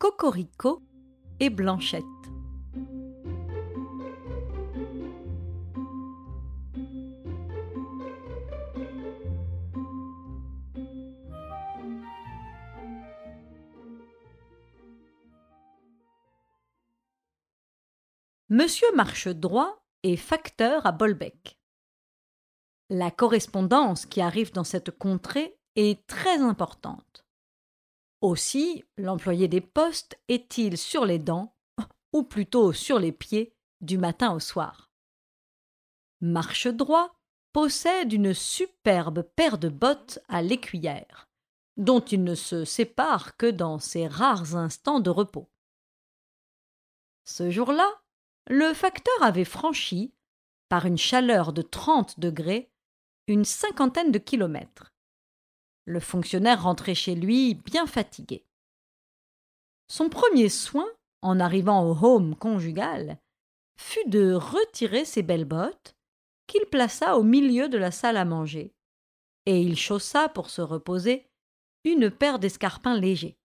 Cocorico et Blanchette. Monsieur Marche-Droit est facteur à Bolbec. La correspondance qui arrive dans cette contrée est très importante. Aussi, l'employé des postes est-il sur les dents, ou plutôt sur les pieds, du matin au soir? Marche-Droit possède une superbe paire de bottes à l'écuyère, dont il ne se sépare que dans ses rares instants de repos. Ce jour-là, le facteur avait franchi, par une chaleur de trente degrés, une cinquantaine de kilomètres. Le fonctionnaire rentrait chez lui bien fatigué. Son premier soin, en arrivant au home conjugal, fut de retirer ses belles bottes, qu'il plaça au milieu de la salle à manger, et il chaussa pour se reposer une paire d'escarpins légers.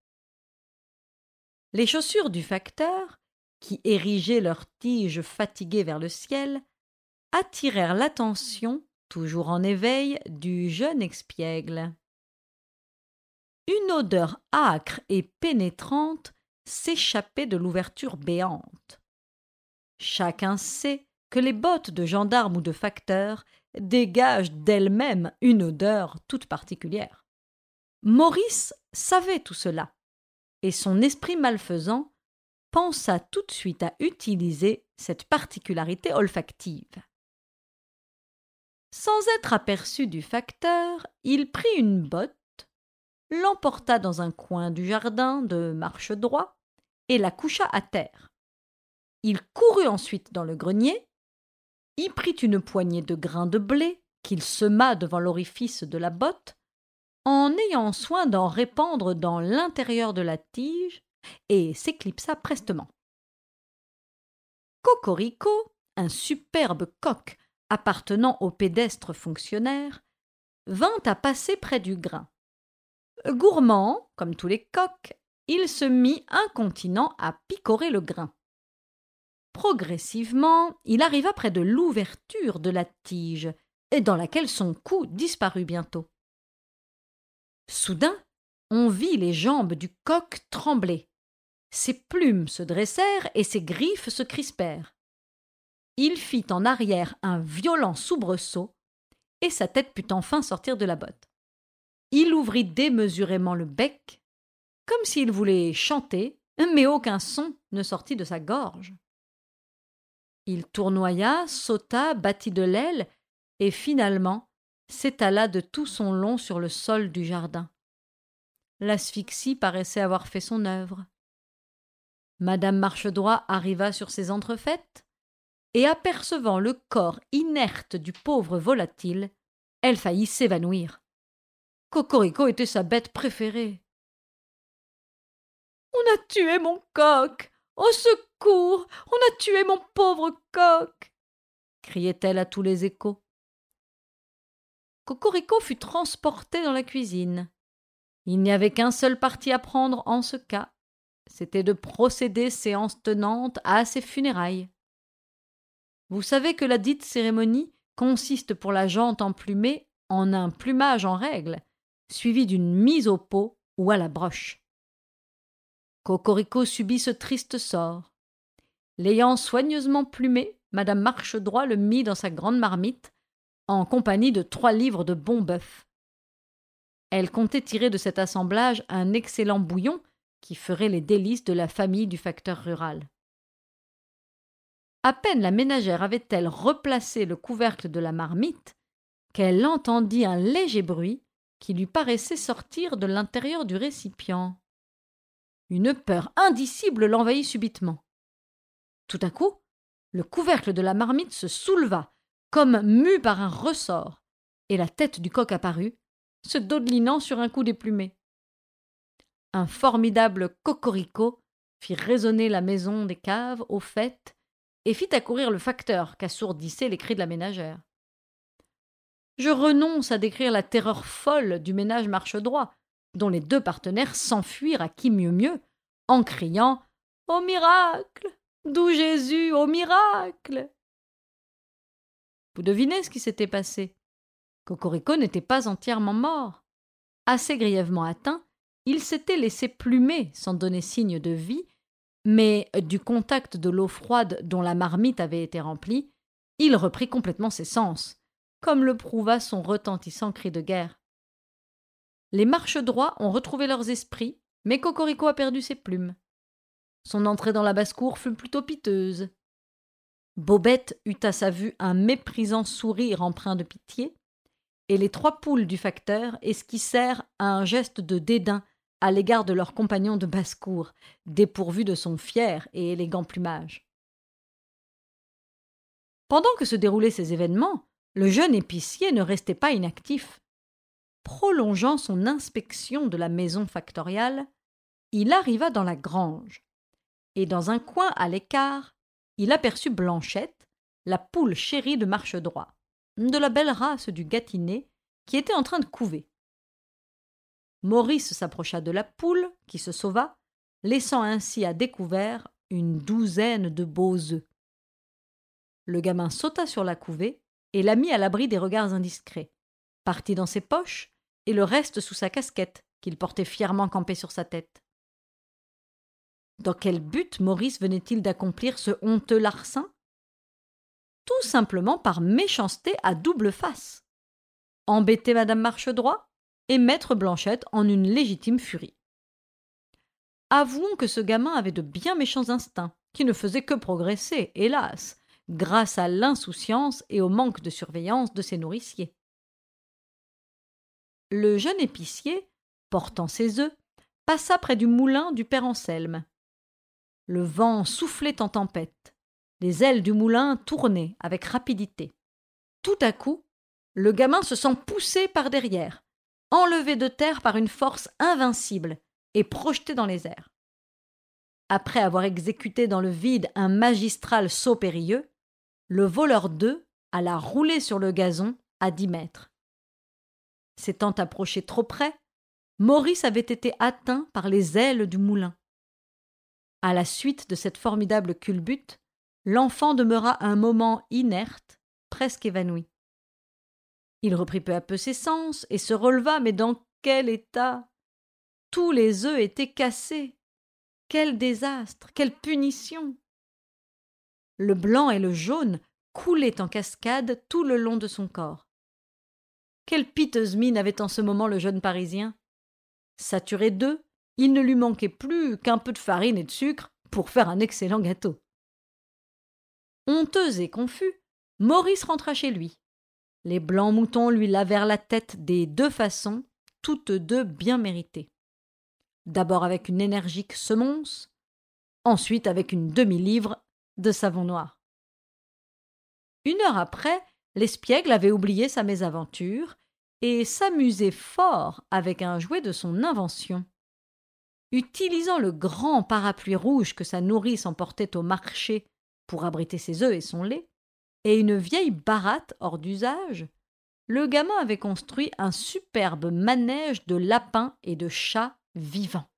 Les chaussures du facteur qui érigeaient leurs tiges fatiguées vers le ciel, attirèrent l'attention, toujours en éveil, du jeune expiègle. Une odeur âcre et pénétrante s'échappait de l'ouverture béante. Chacun sait que les bottes de gendarme ou de facteur dégagent d'elles-mêmes une odeur toute particulière. Maurice savait tout cela, et son esprit malfaisant pensa tout de suite à utiliser cette particularité olfactive. Sans être aperçu du facteur, il prit une botte, l'emporta dans un coin du jardin de marche droit et la coucha à terre. Il courut ensuite dans le grenier, y prit une poignée de grains de blé qu'il sema devant l'orifice de la botte, en ayant soin d'en répandre dans l'intérieur de la tige et s'éclipsa prestement. Cocorico, un superbe coq appartenant au pédestre fonctionnaire, vint à passer près du grain. Gourmand, comme tous les coqs, il se mit incontinent à picorer le grain. Progressivement, il arriva près de l'ouverture de la tige, et dans laquelle son cou disparut bientôt. Soudain, on vit les jambes du coq trembler. Ses plumes se dressèrent et ses griffes se crispèrent. Il fit en arrière un violent soubresaut, et sa tête put enfin sortir de la botte. Il ouvrit démesurément le bec, comme s'il voulait chanter, mais aucun son ne sortit de sa gorge. Il tournoya, sauta, battit de l'aile, et finalement s'étala de tout son long sur le sol du jardin. L'asphyxie paraissait avoir fait son œuvre. Madame Marchedroit arriva sur ses entrefaites, et apercevant le corps inerte du pauvre volatile, elle faillit s'évanouir. Cocorico était sa bête préférée. On a tué mon coq. Au secours. On a tué mon pauvre coq. criait-elle à tous les échos. Cocorico fut transporté dans la cuisine. Il n'y avait qu'un seul parti à prendre en ce cas c'était de procéder séance tenante à ses funérailles. Vous savez que la dite cérémonie consiste pour la jante emplumée en un plumage en règle, suivi d'une mise au pot ou à la broche. Cocorico subit ce triste sort. L'ayant soigneusement plumé, madame Marchedroit le mit dans sa grande marmite, en compagnie de trois livres de bon bœuf. Elle comptait tirer de cet assemblage un excellent bouillon qui ferait les délices de la famille du facteur rural. À peine la ménagère avait-elle replacé le couvercle de la marmite qu'elle entendit un léger bruit qui lui paraissait sortir de l'intérieur du récipient. Une peur indicible l'envahit subitement. Tout à coup, le couvercle de la marmite se souleva, comme mu par un ressort, et la tête du coq apparut, se dodelinant sur un coup déplumé un formidable cocorico fit résonner la maison des caves au fait et fit accourir le facteur qu'assourdissaient les cris de la ménagère. Je renonce à décrire la terreur folle du ménage marche droit, dont les deux partenaires s'enfuirent à qui mieux mieux, en criant Au miracle D'où Jésus, au miracle Vous devinez ce qui s'était passé? Cocorico n'était pas entièrement mort. Assez grièvement atteint, il s'était laissé plumer sans donner signe de vie, mais du contact de l'eau froide dont la marmite avait été remplie, il reprit complètement ses sens, comme le prouva son retentissant cri de guerre. Les marches droits ont retrouvé leurs esprits, mais Cocorico a perdu ses plumes. Son entrée dans la basse-cour fut plutôt piteuse. Bobette eut à sa vue un méprisant sourire empreint de pitié, et les trois poules du facteur esquissèrent un geste de dédain à l'égard de leur compagnon de basse-cour, dépourvu de son fier et élégant plumage. Pendant que se déroulaient ces événements, le jeune épicier ne restait pas inactif. Prolongeant son inspection de la maison factoriale, il arriva dans la grange, et dans un coin à l'écart, il aperçut Blanchette, la poule chérie de Marche-Droit, de la belle race du Gâtinais, qui était en train de couver. Maurice s'approcha de la poule, qui se sauva, laissant ainsi à découvert une douzaine de beaux œufs. Le gamin sauta sur la couvée et la mit à l'abri des regards indiscrets, partit dans ses poches et le reste sous sa casquette, qu'il portait fièrement campée sur sa tête. Dans quel but Maurice venait-il d'accomplir ce honteux larcin? Tout simplement par méchanceté à double face. Embêter Madame Marchedroit et mettre Blanchette en une légitime furie. Avouons que ce gamin avait de bien méchants instincts, qui ne faisaient que progresser, hélas, grâce à l'insouciance et au manque de surveillance de ses nourriciers. Le jeune épicier, portant ses œufs, passa près du moulin du père Anselme. Le vent soufflait en tempête. Les ailes du moulin tournaient avec rapidité. Tout à coup, le gamin se sent poussé par derrière, enlevé de terre par une force invincible et projeté dans les airs. Après avoir exécuté dans le vide un magistral saut périlleux, le voleur d'œufs alla rouler sur le gazon à dix mètres. S'étant approché trop près, Maurice avait été atteint par les ailes du moulin. À la suite de cette formidable culbute, l'enfant demeura un moment inerte, presque évanoui. Il reprit peu à peu ses sens et se releva, mais dans quel état? Tous les œufs étaient cassés. Quel désastre Quelle punition le blanc et le jaune coulaient en cascade tout le long de son corps. Quelle piteuse mine avait en ce moment le jeune Parisien? Saturé d'œufs, il ne lui manquait plus qu'un peu de farine et de sucre pour faire un excellent gâteau. Honteux et confus, Maurice rentra chez lui. Les blancs moutons lui lavèrent la tête des deux façons, toutes deux bien méritées. D'abord avec une énergique semonce, ensuite avec une demi-livre de savon noir. Une heure après, l'espiègle avait oublié sa mésaventure et s'amusait fort avec un jouet de son invention. Utilisant le grand parapluie rouge que sa nourrice emportait au marché pour abriter ses œufs et son lait, et une vieille baratte hors d'usage, le gamin avait construit un superbe manège de lapins et de chats vivants.